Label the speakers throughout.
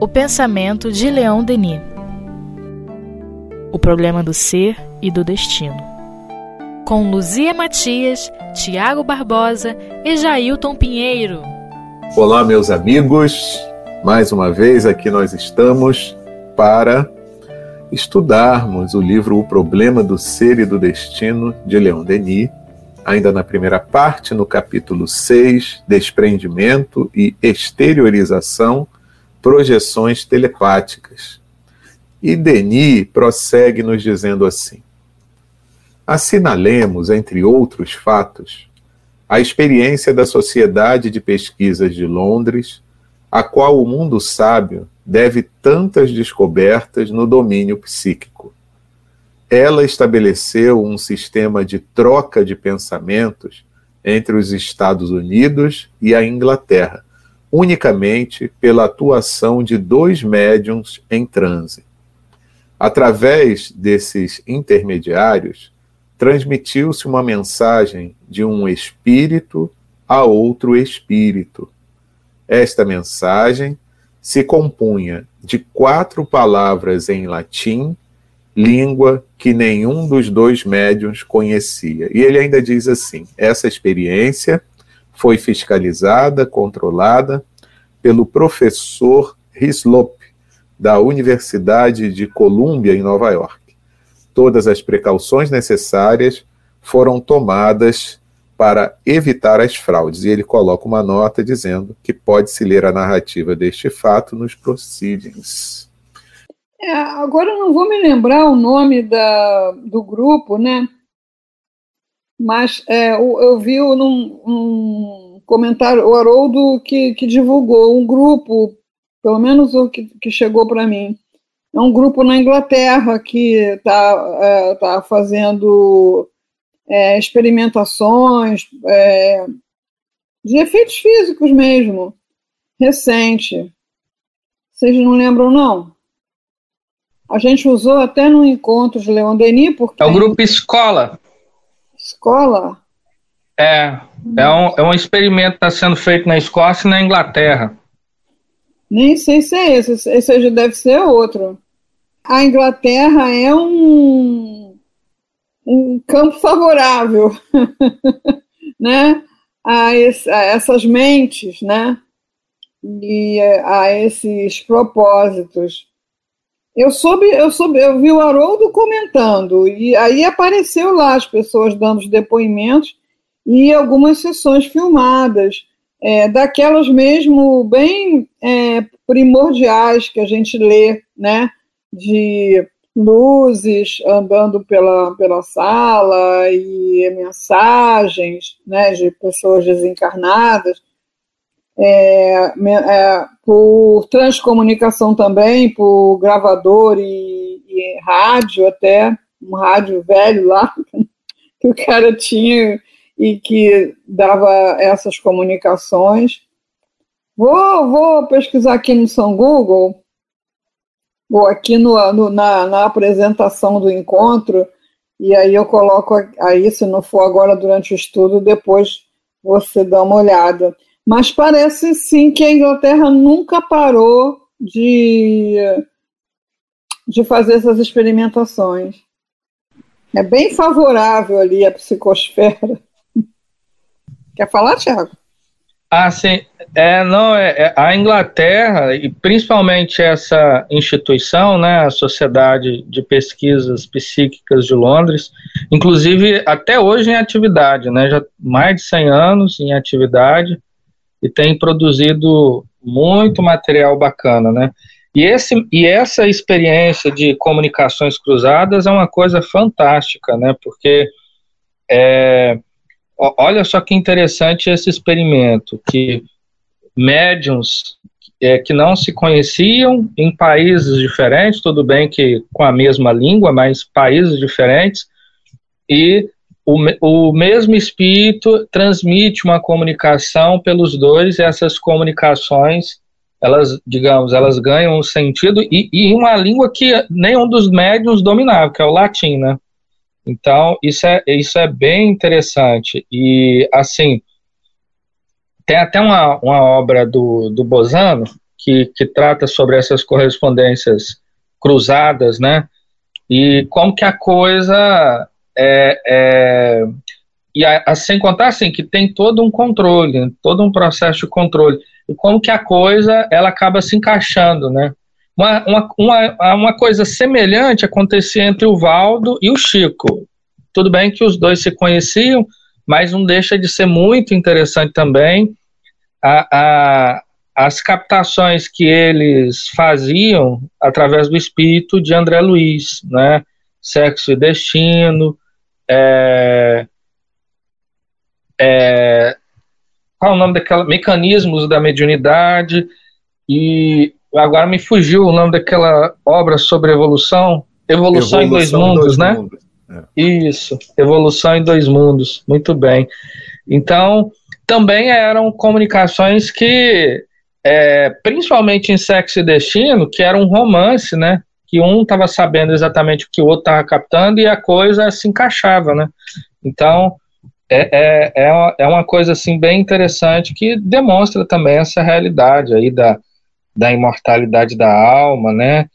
Speaker 1: O pensamento de Leon Denis. O problema do ser e do destino. Com Luzia Matias, Tiago Barbosa e Jailton Pinheiro.
Speaker 2: Olá, meus amigos. Mais uma vez aqui nós estamos para estudarmos o livro O Problema do Ser e do Destino de Leon Denis, ainda na primeira parte, no capítulo 6, Desprendimento e Exteriorização projeções telepáticas. E Denis prossegue nos dizendo assim: Assinalemos, entre outros fatos, a experiência da Sociedade de Pesquisas de Londres, a qual o mundo sábio deve tantas descobertas no domínio psíquico. Ela estabeleceu um sistema de troca de pensamentos entre os Estados Unidos e a Inglaterra, unicamente pela atuação de dois médiums em transe. Através desses intermediários, transmitiu-se uma mensagem de um espírito a outro espírito. Esta mensagem se compunha de quatro palavras em latim, língua que nenhum dos dois médiums conhecia. E ele ainda diz assim: essa experiência foi fiscalizada, controlada pelo professor Hislop, da Universidade de Colômbia, em Nova York. Todas as precauções necessárias foram tomadas para evitar as fraudes. E ele coloca uma nota dizendo que pode-se ler a narrativa deste fato nos proceedings.
Speaker 3: É, agora não vou me lembrar o nome da, do grupo, né? mas é, eu, eu, vi num um comentário, o Haroldo que, que divulgou um grupo, pelo menos o que, que chegou para mim, é um grupo na Inglaterra que está é, tá fazendo é, experimentações é, de efeitos físicos mesmo, recente. Vocês não lembram, não? A gente usou até no encontro de Leon Denis, porque...
Speaker 4: É o grupo Escola
Speaker 3: escola?
Speaker 4: É, é um, é um experimento que está sendo feito na Escócia e na Inglaterra.
Speaker 3: Nem sei se é esse, esse já deve ser outro. A Inglaterra é um, um campo favorável, né? A, esse, a, essas mentes, né? E a esses propósitos. Eu soube, eu soube, eu vi o Haroldo comentando, e aí apareceu lá as pessoas dando os depoimentos e algumas sessões filmadas, é, daquelas mesmo bem é, primordiais que a gente lê, né? De luzes andando pela, pela sala e mensagens né, de pessoas desencarnadas é, é, por transcomunicação também, por gravador e, e, rádio até, um rádio velho lá, que o cara tinha e que dava essas comunicações. Vou, vou pesquisar aqui no São Google, ou aqui no, no na, na apresentação do encontro, e aí eu coloco aí, se não for agora durante o estudo, depois você dá uma olhada. Mas parece sim que a Inglaterra nunca parou de, de fazer essas experimentações. É bem favorável ali a psicosfera. Quer falar, Tiago?
Speaker 4: Ah, sim. É, não, é, é, a Inglaterra, e principalmente essa instituição, né, a Sociedade de Pesquisas Psíquicas de Londres, inclusive até hoje em atividade, né, já mais de 100 anos em atividade, e tem produzido muito material bacana, né? E, esse, e essa experiência de comunicações cruzadas é uma coisa fantástica, né? Porque é, olha só que interessante esse experimento, que médiums é, que não se conheciam em países diferentes, tudo bem que com a mesma língua, mas países diferentes, e o, o mesmo espírito transmite uma comunicação pelos dois, e essas comunicações, elas, digamos, elas ganham um sentido, e, e uma língua que nenhum dos médiums dominava, que é o latim, né? Então, isso é, isso é bem interessante. E, assim, tem até uma, uma obra do, do Bozano que, que trata sobre essas correspondências cruzadas, né? E como que a coisa é, é e a, a, sem contar assim que tem todo um controle, todo um processo de controle e como que a coisa ela acaba se encaixando, né? Uma, uma, uma, uma coisa semelhante acontecia entre o Valdo e o Chico. Tudo bem que os dois se conheciam, mas não deixa de ser muito interessante também a, a, as captações que eles faziam através do espírito de André Luiz, né? Sexo e Destino, é, é, qual é o nome daquela mecanismos da mediunidade e agora me fugiu o nome daquela obra sobre evolução, evolução, evolução em dois mundos, dois né? Mundos. É. Isso, evolução em dois mundos, muito bem. Então também eram comunicações que, é, principalmente em Sexo e Destino, que era um romance, né? Que um estava sabendo exatamente o que o outro estava captando e a coisa se encaixava, né? Então é, é, é, é uma coisa assim bem interessante que demonstra também essa realidade aí da, da imortalidade da alma, né?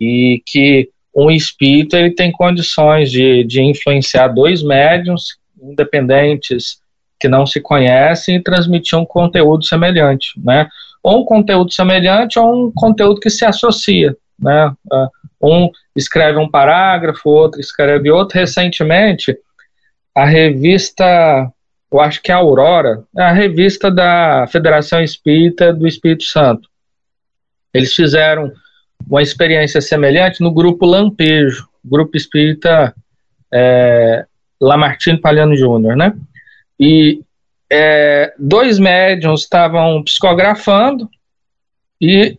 Speaker 4: E que um espírito ele tem condições de, de influenciar dois médiums independentes que não se conhecem e transmitir um conteúdo semelhante, né? Ou um conteúdo semelhante ou um conteúdo que se associa, né? Ah, um escreve um parágrafo, outro escreve outro. Recentemente, a revista, eu acho que é a Aurora, é a revista da Federação Espírita do Espírito Santo. Eles fizeram uma experiência semelhante no grupo Lampejo, grupo espírita é, Lamartine Paliano Júnior, né? E é, dois médiums estavam psicografando e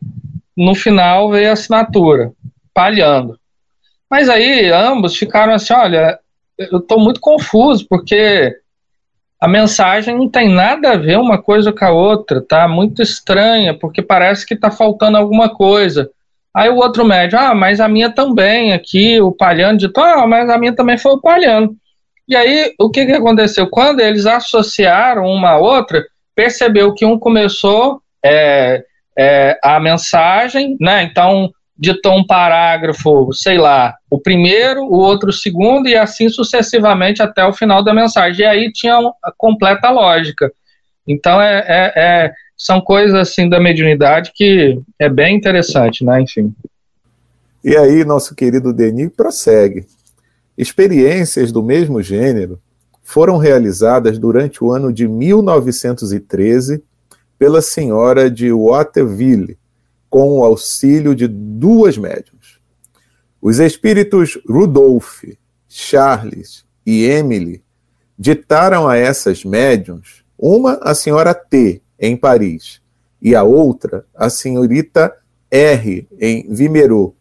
Speaker 4: no final veio a assinatura, palhando. Mas aí ambos ficaram assim, olha, eu estou muito confuso, porque a mensagem não tem nada a ver uma coisa com a outra, tá muito estranha, porque parece que está faltando alguma coisa. Aí o outro médium, ah, mas a minha também aqui, o palhano de ah, mas a minha também foi o palhano. E aí, o que, que aconteceu? Quando eles associaram uma a outra, percebeu que um começou é, é, a mensagem, né? Então, ditou um parágrafo, sei lá, o primeiro, o outro o segundo, e assim sucessivamente até o final da mensagem. E aí tinha a completa lógica. Então, é, é, é, são coisas assim da mediunidade que é bem interessante, né? Enfim.
Speaker 2: E aí, nosso querido Denis prossegue. Experiências do mesmo gênero foram realizadas durante o ano de 1913 pela senhora de Waterville, com o auxílio de duas médiums. Os espíritos Rudolf, Charles e Emily ditaram a essas médiums, uma a senhora T, em Paris, e a outra a senhorita R, em Vimereux,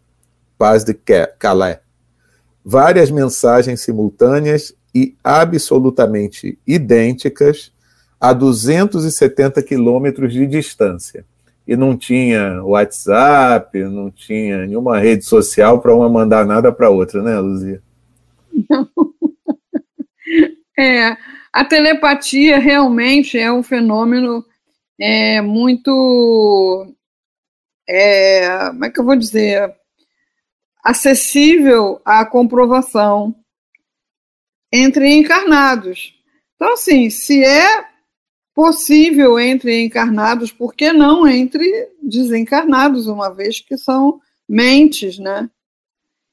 Speaker 2: Paz de Calais, várias mensagens simultâneas e absolutamente idênticas a 270 quilômetros de distância e não tinha WhatsApp, não tinha nenhuma rede social para uma mandar nada para outra, né, Luzia? Não.
Speaker 3: É, a telepatia realmente é um fenômeno é, muito. É, como é que eu vou dizer? Acessível à comprovação entre encarnados. Então, assim, se é possível entre encarnados, por que não entre desencarnados, uma vez que são mentes, né?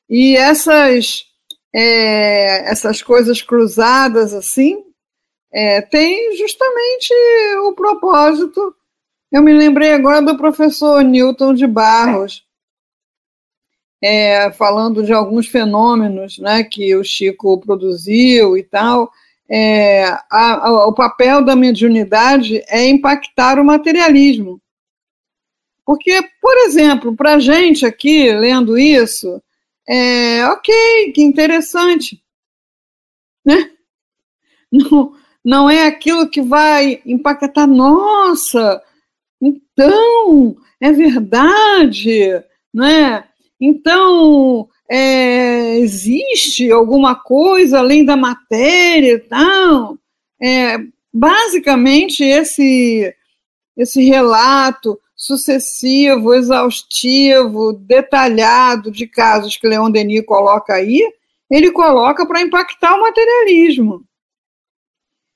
Speaker 3: E essas, é, essas coisas cruzadas assim é, tem justamente o propósito. Eu me lembrei agora do professor Newton de Barros, é, falando de alguns fenômenos né, que o Chico produziu e tal é, a, a, o papel da mediunidade é impactar o materialismo. Porque, por exemplo, para a gente aqui, lendo isso, é ok, que interessante. Né? Não, não é aquilo que vai impactar, nossa, então, é verdade, né? Então, é, existe alguma coisa além da matéria e tal. É, basicamente, esse, esse relato sucessivo, exaustivo, detalhado de casos que Leon Denis coloca aí, ele coloca para impactar o materialismo.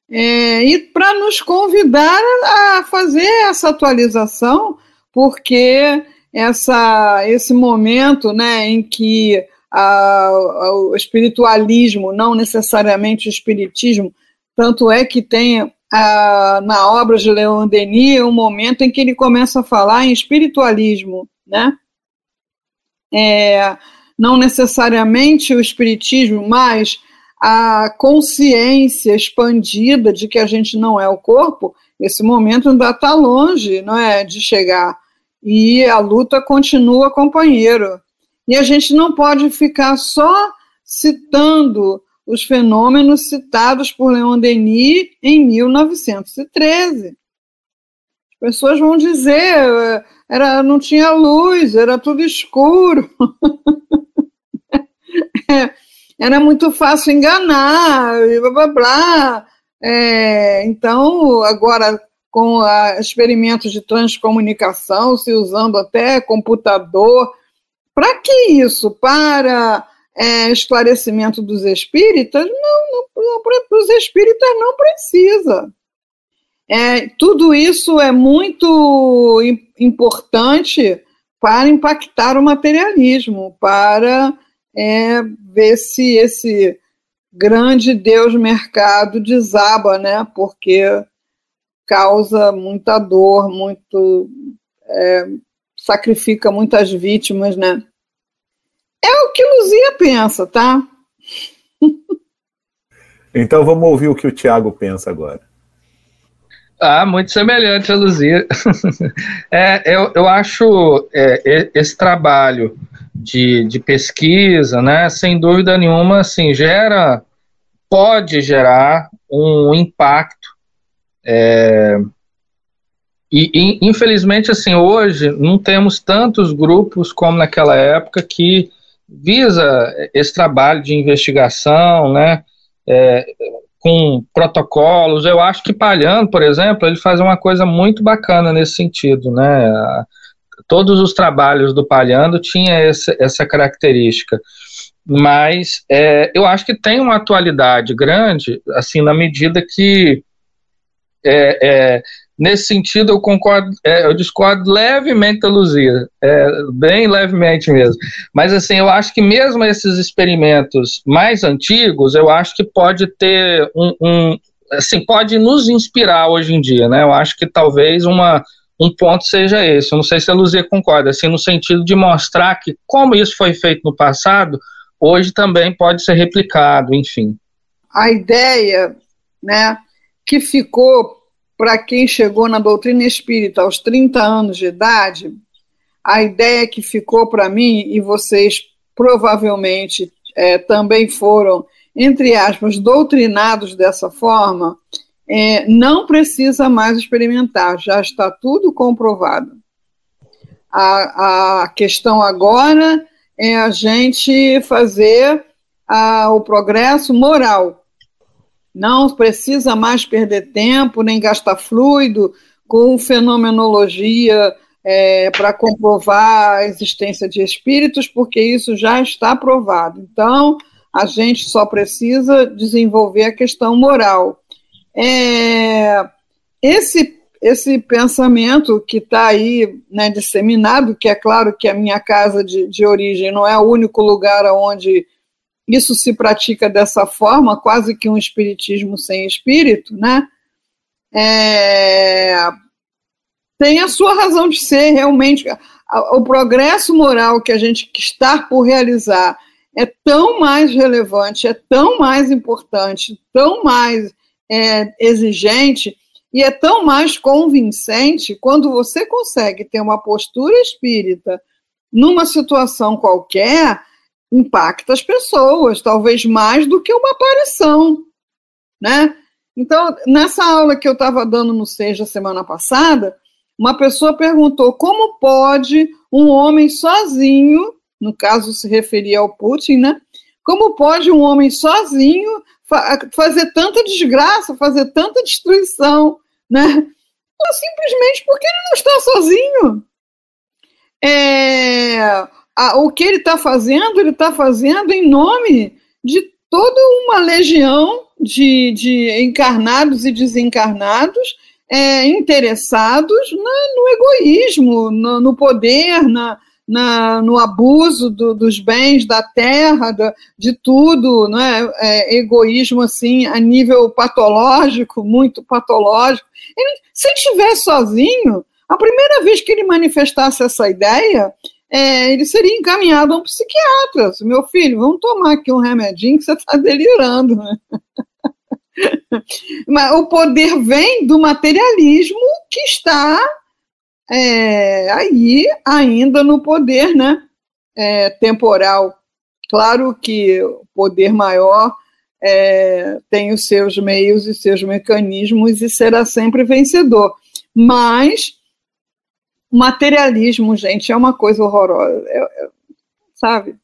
Speaker 3: É, e para nos convidar a fazer essa atualização, porque essa, esse momento né, em que a, a, o espiritualismo, não necessariamente o espiritismo, tanto é que tem a, na obra de Leon Denis um momento em que ele começa a falar em espiritualismo, né? É, não necessariamente o espiritismo, mas a consciência expandida de que a gente não é o corpo, esse momento ainda está longe, não é, de chegar. E a luta continua, companheiro. E a gente não pode ficar só citando os fenômenos citados por Leon Denis em 1913. As pessoas vão dizer, era, não tinha luz, era tudo escuro. era muito fácil enganar, blá blá blá. É, então, agora, com experimentos de transcomunicação, se usando até computador, para que isso? Para é, esclarecimento dos espíritas? Não, não, não para os espíritas não precisa. É, tudo isso é muito importante para impactar o materialismo, para é, ver se esse grande Deus mercado desaba, né? Porque causa muita dor, muito é, sacrifica muitas vítimas, né? É o que Luzia pensa, tá?
Speaker 2: Então vamos ouvir o que o Tiago pensa agora.
Speaker 4: Ah, muito semelhante a Luzia. é, eu, eu acho é, esse trabalho de, de pesquisa, né, sem dúvida nenhuma, assim, gera, pode gerar um impacto. É, e, e, infelizmente, assim, hoje não temos tantos grupos como naquela época que visa esse trabalho de investigação, né, é, com protocolos. Eu acho que Palhando, por exemplo, ele faz uma coisa muito bacana nesse sentido, né, todos os trabalhos do Palhando tinham essa, essa característica, mas é, eu acho que tem uma atualidade grande, assim, na medida que é, é, nesse sentido eu concordo, é, eu discordo levemente da Luzia, é, bem levemente mesmo. Mas assim, eu acho que mesmo esses experimentos mais antigos, eu acho que pode ter um, um assim, pode nos inspirar hoje em dia, né? Eu acho que talvez uma um ponto seja esse. Eu não sei se a Luzia concorda, assim, no sentido de mostrar que como isso foi feito no passado, hoje também pode ser replicado, enfim.
Speaker 3: A ideia, né, que ficou para quem chegou na doutrina espírita aos 30 anos de idade, a ideia que ficou para mim, e vocês provavelmente é, também foram, entre aspas, doutrinados dessa forma, é, não precisa mais experimentar, já está tudo comprovado. A, a questão agora é a gente fazer a, o progresso moral, não precisa mais perder tempo nem gastar fluido com fenomenologia é, para comprovar a existência de espíritos, porque isso já está provado. Então, a gente só precisa desenvolver a questão moral. É, esse, esse pensamento que está aí né, disseminado, que é claro que a minha casa de, de origem não é o único lugar onde isso se pratica dessa forma, quase que um espiritismo sem espírito, né? É, tem a sua razão de ser, realmente. O progresso moral que a gente está por realizar é tão mais relevante, é tão mais importante, tão mais é, exigente e é tão mais convincente quando você consegue ter uma postura espírita numa situação qualquer impacta as pessoas, talvez mais do que uma aparição, né? Então, nessa aula que eu estava dando no Seja semana passada, uma pessoa perguntou como pode um homem sozinho, no caso se referia ao Putin, né? Como pode um homem sozinho fa fazer tanta desgraça, fazer tanta destruição, né? Ou simplesmente porque ele não está sozinho. É, a, o que ele está fazendo, ele está fazendo em nome de toda uma legião de, de encarnados e desencarnados é, interessados na, no egoísmo, no, no poder, na, na, no abuso do, dos bens da terra, da, de tudo, né? É, egoísmo assim a nível patológico, muito patológico. Ele, se ele estivesse sozinho, a primeira vez que ele manifestasse essa ideia, é, ele seria encaminhado a um psiquiatra. Meu filho, vamos tomar aqui um remedinho que você está delirando. Né? Mas o poder vem do materialismo que está é, aí ainda no poder né, é, temporal. Claro que o poder maior é, tem os seus meios e seus mecanismos e será sempre vencedor. Mas o materialismo, gente, é uma coisa horrorosa, é, é, sabe?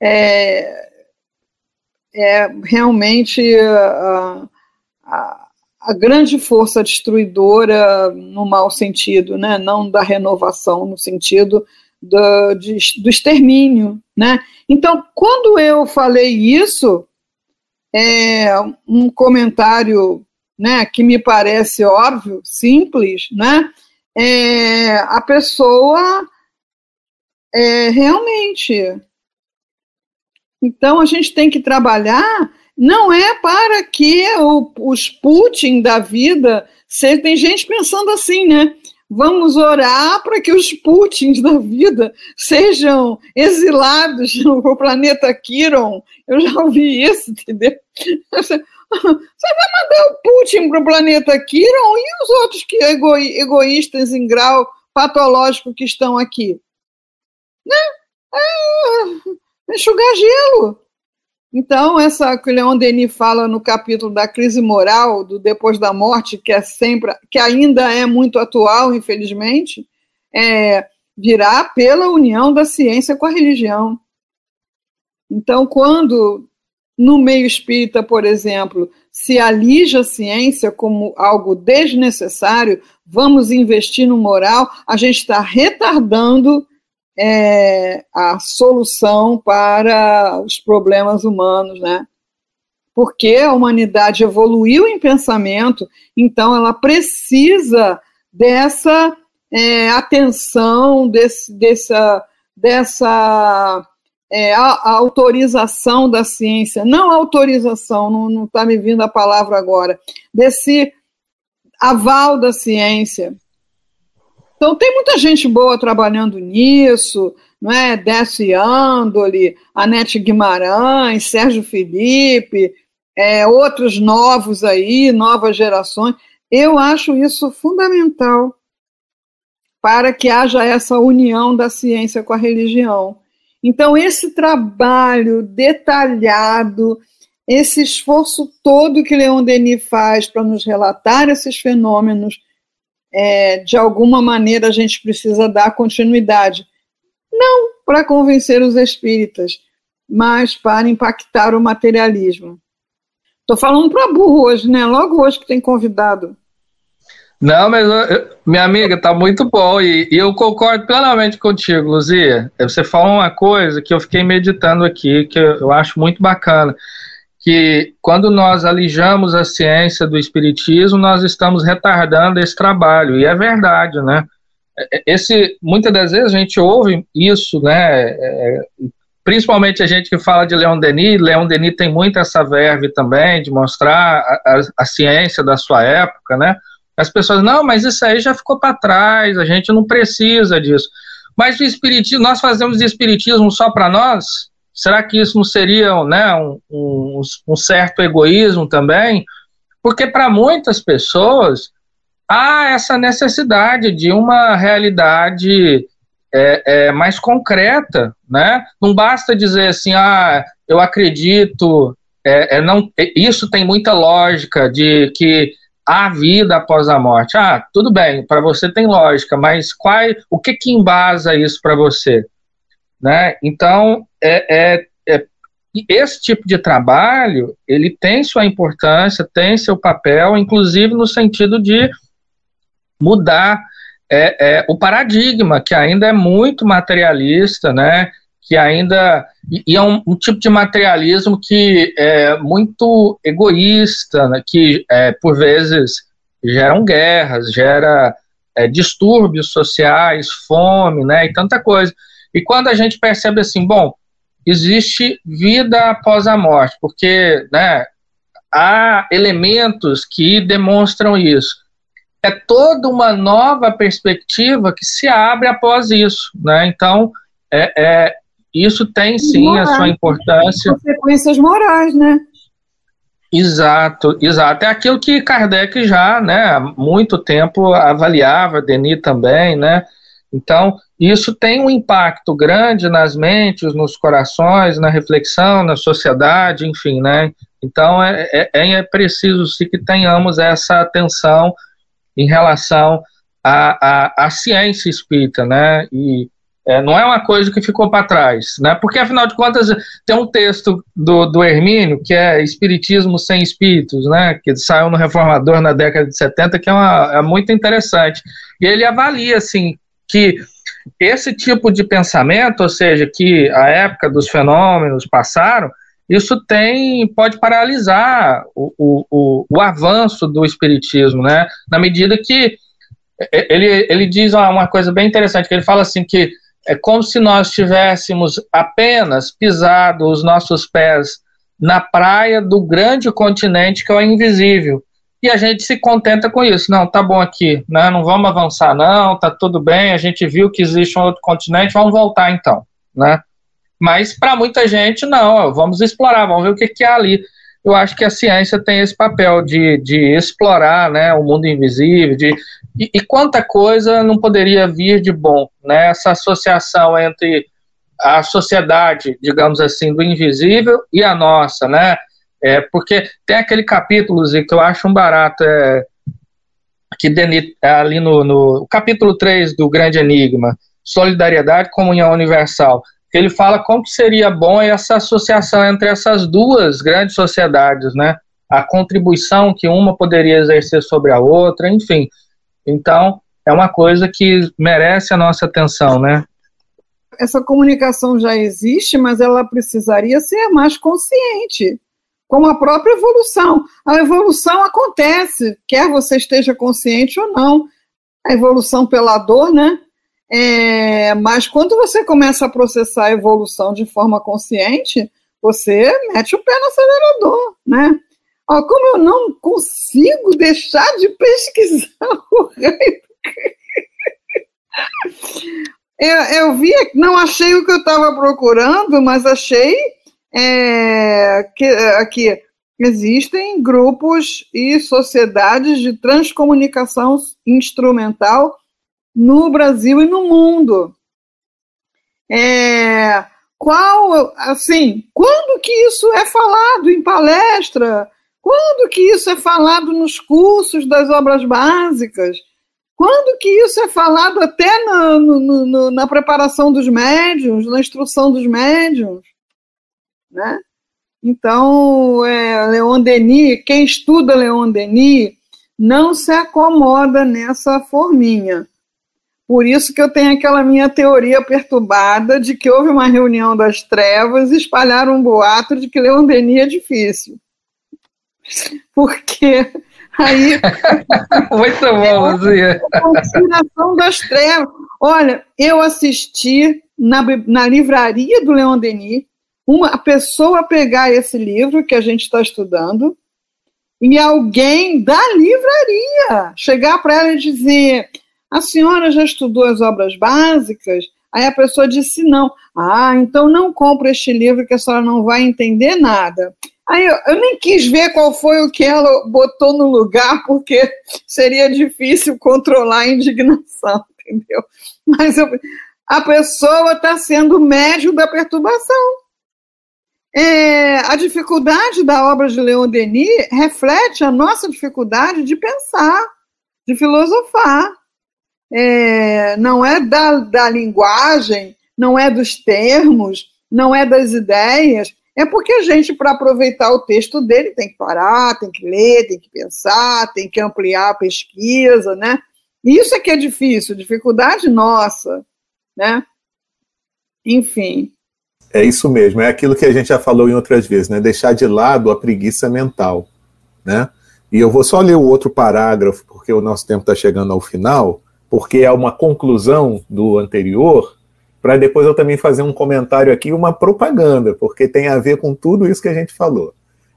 Speaker 3: É, é realmente a, a, a, grande força destruidora no mau sentido, né? não da renovação, no sentido do, de, do extermínio. Né? Então, quando eu falei isso, é um comentário né, que me parece óbvio, simples, né? É, a pessoa é, realmente então, a gente tem que trabalhar, não é para que o, os Putin da vida. Se, tem gente pensando assim, né? Vamos orar para que os Putins da vida sejam exilados no planeta Kiron. Eu já ouvi isso, entendeu? Você vai mandar o Putin para o planeta Kiron e os outros que ego, egoístas em grau patológico que estão aqui? Né? É, enxugar gelo. Então, essa que o Leon Denis fala no capítulo da crise moral, do depois da morte, que é sempre, que ainda é muito atual, infelizmente, é, virá pela união da ciência com a religião. Então, quando no meio espírita, por exemplo, se alija a ciência como algo desnecessário, vamos investir no moral, a gente está retardando é, a solução para os problemas humanos, né? Porque a humanidade evoluiu em pensamento, então ela precisa dessa é, atenção, desse, dessa, dessa é, a, a autorização da ciência, não autorização, não está me vindo a palavra agora, desse aval da ciência, então, tem muita gente boa trabalhando nisso, não é? Décio Andoli, Anete Guimarães, Sérgio Felipe, é, outros novos aí, novas gerações. Eu acho isso fundamental para que haja essa união da ciência com a religião. Então, esse trabalho detalhado, esse esforço todo que Leon Denis faz para nos relatar esses fenômenos é, de alguma maneira a gente precisa dar continuidade. Não para convencer os espíritas, mas para impactar o materialismo. Estou falando para burro hoje, né? Logo hoje que tem convidado.
Speaker 4: Não, mas minha amiga, tá muito bom e, e, eu concordo plenamente contigo, Luzia. Você falou uma coisa que eu fiquei meditando aqui, que eu acho muito bacana que quando nós alijamos a ciência do espiritismo, nós estamos retardando esse trabalho, e é verdade, né? É, é, esse, muitas das vezes a gente ouve isso, né? É, principalmente a gente que fala de Leon Denis, Leon Denis tem muito essa verve também de mostrar a, a, a ciência da sua época, né? As pessoas, não, mas isso aí já ficou para trás, a gente não precisa disso. Mas o espiritismo, nós fazemos espiritismo só para nós? Será que isso não seria né, um, um, um certo egoísmo também? Porque para muitas pessoas há essa necessidade de uma realidade é, é, mais concreta, né? Não basta dizer assim, ah, eu acredito, é, é não, isso tem muita lógica de que há vida após a morte. Ah, tudo bem, para você tem lógica, mas qual, o que que embasa isso para você? Né? Então, é, é, é, esse tipo de trabalho, ele tem sua importância, tem seu papel, inclusive no sentido de mudar é, é, o paradigma, que ainda é muito materialista, né? que ainda. E é um, um, tipo de materialismo que é muito egoísta, né, que é, por vezes geram guerras, gera é, distúrbios sociais, fome, né, e tanta coisa. E quando a gente percebe assim, bom, existe vida após a morte, porque né, há elementos que demonstram isso. É toda uma nova perspectiva que se abre após isso. Né? Então, é, é isso tem sim morais, a sua importância.
Speaker 3: Consequências morais, né?
Speaker 4: Exato, exato. É aquilo que Kardec já, né, há muito tempo avaliava, Denis também, né? Então, isso tem um impacto grande nas mentes, nos corações, na reflexão, na sociedade, enfim, né? Então, é, é, é preciso sim que tenhamos essa atenção em relação à, à, à ciência espírita, né? E, é, não é uma coisa que ficou para trás, né? Porque afinal de contas tem um texto do, do Hermínio que é Espiritismo sem Espíritos, né? Que saiu no Reformador na década de 70, que é, uma, é muito interessante. E ele avalia assim que esse tipo de pensamento, ou seja, que a época dos fenômenos passaram, isso tem pode paralisar o, o, o, avanço do espiritismo, né? Na medida que ele, ele diz uma coisa bem interessante, que ele fala assim que é como se nós tivéssemos apenas pisado os nossos pés na praia do grande continente que é o invisível. E a gente se contenta com isso. Não, tá bom aqui, né? não vamos avançar, não, tá tudo bem, a gente viu que existe um outro continente, vamos voltar então. Né? Mas para muita gente, não, vamos explorar, vamos ver o que, que há ali. Eu acho que a ciência tem esse papel de, de explorar né, o mundo invisível, de e, e, quanta coisa não poderia vir de bom, né? Essa associação entre a sociedade, digamos assim, do invisível e a nossa, né? É, porque tem aquele capítulo que eu acho um barato, é, que Denis, é ali no, no capítulo 3 do Grande Enigma, Solidariedade, Comunhão Universal, que ele fala como seria bom essa associação entre essas duas grandes sociedades, né? A contribuição que uma poderia exercer sobre a outra, enfim. Então, é uma coisa que merece a nossa atenção, né?
Speaker 3: Essa comunicação já existe, mas ela precisaria ser mais consciente, como a própria evolução. A evolução acontece, quer você esteja consciente ou não. A evolução pela dor, né? É, mas quando você começa a processar a evolução de forma consciente, você mete o pé no acelerador, né? Ó, como eu não consigo deixar de pesquisar o rei eu, eu vi, não achei o que eu estava procurando, mas achei é, que aqui existem grupos e sociedades de transcomunicação instrumental no Brasil e no mundo. É, qual, assim, quando que isso é falado em palestra? Quando que isso é falado nos cursos das obras básicas? Quando que isso é falado até na, no, no, na preparação dos médiums, na instrução dos médiums? Né? Então, é, Leon Denis, quem estuda Leon Denis, não se acomoda nessa forminha. Por isso que eu tenho aquela minha teoria perturbada de que houve uma reunião das trevas e espalharam um boato de que Leon Denis é difícil. Porque aí.
Speaker 4: Muito bom, Luzia.
Speaker 3: É conspiração das trevas. Olha, eu assisti na, na livraria do Leon Denis uma pessoa pegar esse livro que a gente está estudando e alguém da livraria chegar para ela e dizer: a senhora já estudou as obras básicas? Aí a pessoa disse não. Ah, então não compre este livro que a senhora não vai entender nada. Aí eu, eu, nem quis ver qual foi o que ela botou no lugar, porque seria difícil controlar a indignação, entendeu? Mas eu, a pessoa está sendo médio da perturbação. É, a dificuldade da obra de Leon Denis reflete a nossa dificuldade de pensar, de filosofar. É, não é da, da linguagem, não é dos termos, não é das ideias, é porque a gente, para aproveitar o texto dele, tem que parar, tem que ler, tem que pensar, tem que ampliar a pesquisa, né? Isso é que é difícil, dificuldade nossa, né? Enfim.
Speaker 2: É isso mesmo, é aquilo que a gente já falou em outras vezes, né? Deixar de lado a preguiça mental, né? E eu vou só ler o outro parágrafo, porque o nosso tempo está chegando ao final, porque é uma conclusão do anterior, para depois eu também fazer um comentário aqui, uma propaganda, porque tem a ver com tudo isso que a gente falou.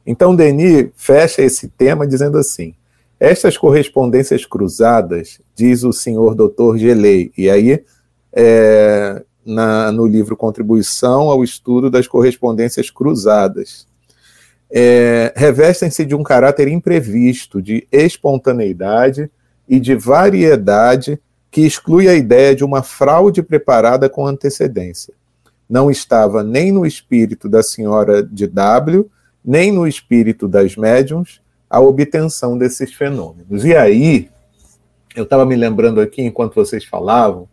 Speaker 2: Então, Denis fecha esse tema dizendo assim: estas correspondências cruzadas, diz o senhor doutor Gelei, e aí é, na, no livro Contribuição ao Estudo das Correspondências Cruzadas, é, revestem-se de um caráter imprevisto, de espontaneidade e de variedade que exclui a ideia de uma fraude preparada com antecedência. Não estava nem no espírito da senhora de W, nem no espírito das médiums, a obtenção desses fenômenos. E aí, eu estava me lembrando aqui, enquanto vocês falavam,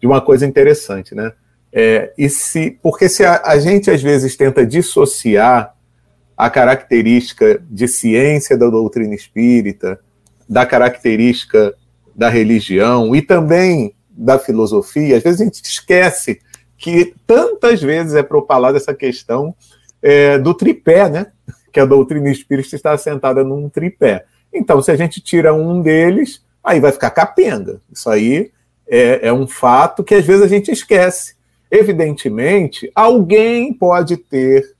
Speaker 2: de uma coisa interessante, né? É, e se, porque se a, a gente às vezes tenta dissociar a característica de ciência da doutrina espírita, da característica da religião e também da filosofia, às vezes a gente esquece que tantas vezes é propalada essa questão é, do tripé, né? Que a doutrina espírita está assentada num tripé. Então, se a gente tira um deles, aí vai ficar capenga. Isso aí é, é um fato que às vezes a gente esquece. Evidentemente, alguém pode ter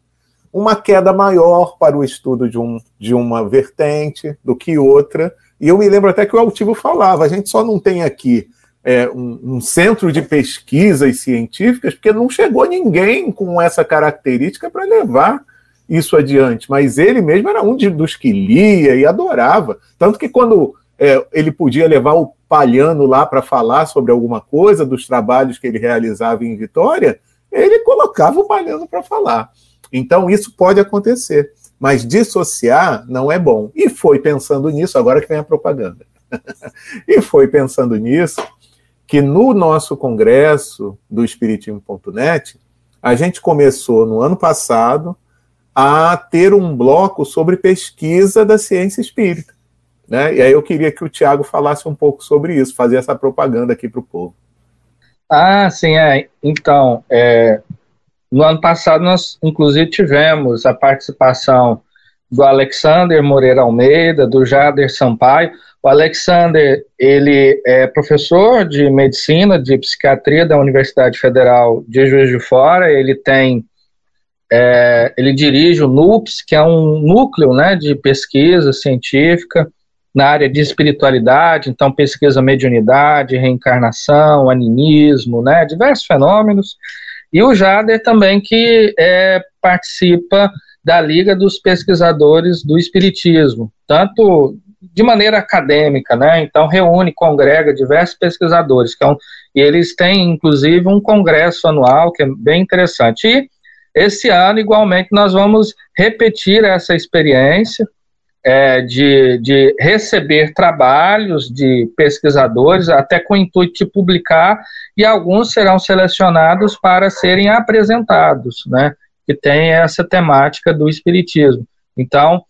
Speaker 2: uma queda maior para o estudo de, um, de uma vertente do que outra. E eu me lembro até que o Altivo falava: a gente só não tem aqui é, um, um, centro de pesquisas científicas, porque não chegou ninguém com essa característica para levar isso adiante. Mas ele mesmo era um de, dos que lia e adorava. Tanto que quando é, ele podia levar o Palhano lá para falar sobre alguma coisa dos trabalhos que ele realizava em Vitória, ele colocava o Palhano para falar. Então, isso pode acontecer. Mas dissociar não é bom. E foi pensando nisso, agora que vem a propaganda. e foi pensando nisso que no nosso congresso do Espiritismo.net, a gente começou no ano passado a ter um bloco sobre pesquisa da ciência espírita. Né? E aí eu queria que o Tiago falasse um pouco sobre isso, fazer essa propaganda aqui para o povo.
Speaker 4: Ah, sim, é. Então, é, no ano passado, nós, inclusive, tivemos a participação do Alexander Moreira Almeida, do Jader Sampaio. O Alexander, ele é professor de medicina, de psiquiatria da Universidade Federal de Juiz de Fora. Ele tem, é, ele dirige o NUPS, que é um núcleo, né, de pesquisa científica na área de espiritualidade, então pesquisa mediunidade, reencarnação, animismo, né, diversos fenômenos. E o Jader também, que é, participa da Liga dos Pesquisadores do Espiritismo, tanto de maneira acadêmica, né? Então reúne, congrega diversos pesquisadores, que é um, e eles têm inclusive um congresso anual que é bem interessante. E esse ano, igualmente, nós vamos repetir essa experiência é, de, de receber trabalhos de pesquisadores, até com o intuito de publicar, e alguns serão selecionados para serem apresentados, né, que tem essa temática do espiritismo. Então,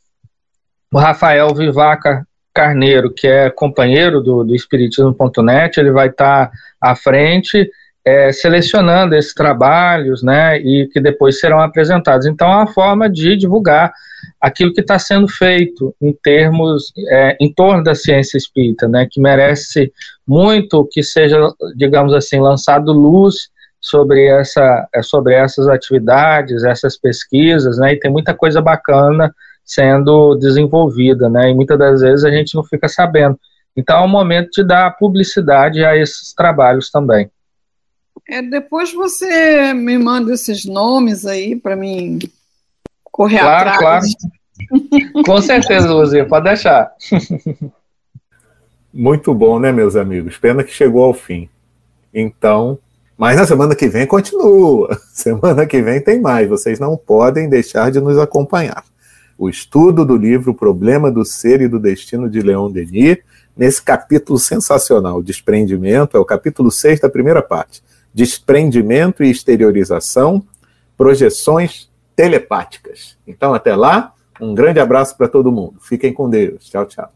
Speaker 4: o Rafael Vivaca Carneiro, que é companheiro do, do Espiritismo.net, ele vai estar à frente é, selecionando esses trabalhos, né, e que depois serão apresentados. Então, é uma forma de divulgar aquilo que está sendo feito em termos, é, em torno da ciência espírita, né, que merece muito que seja, digamos assim, lançado luz sobre, essa, é, sobre essas atividades, essas pesquisas, né, e tem muita coisa bacana sendo desenvolvida, né, e muitas das vezes a gente não fica sabendo. Então é o momento de dar publicidade a esses trabalhos também.
Speaker 3: É, depois você me manda esses nomes aí para mim correr claro, atrás. Claro,
Speaker 4: Com certeza, Luzia, pode deixar.
Speaker 2: Muito bom, né, meus amigos? Pena que chegou ao fim. Então, mas na semana que vem continua. Semana que vem tem mais. Vocês não podem deixar de nos acompanhar. O estudo do livro Problema do Ser e do Destino de Leon Denis, nesse capítulo sensacional, Desprendimento, é o capítulo 6 da primeira parte. Desprendimento e exteriorização, projeções telepáticas. Então, até lá, um grande abraço para todo mundo. Fiquem com Deus. Tchau, tchau.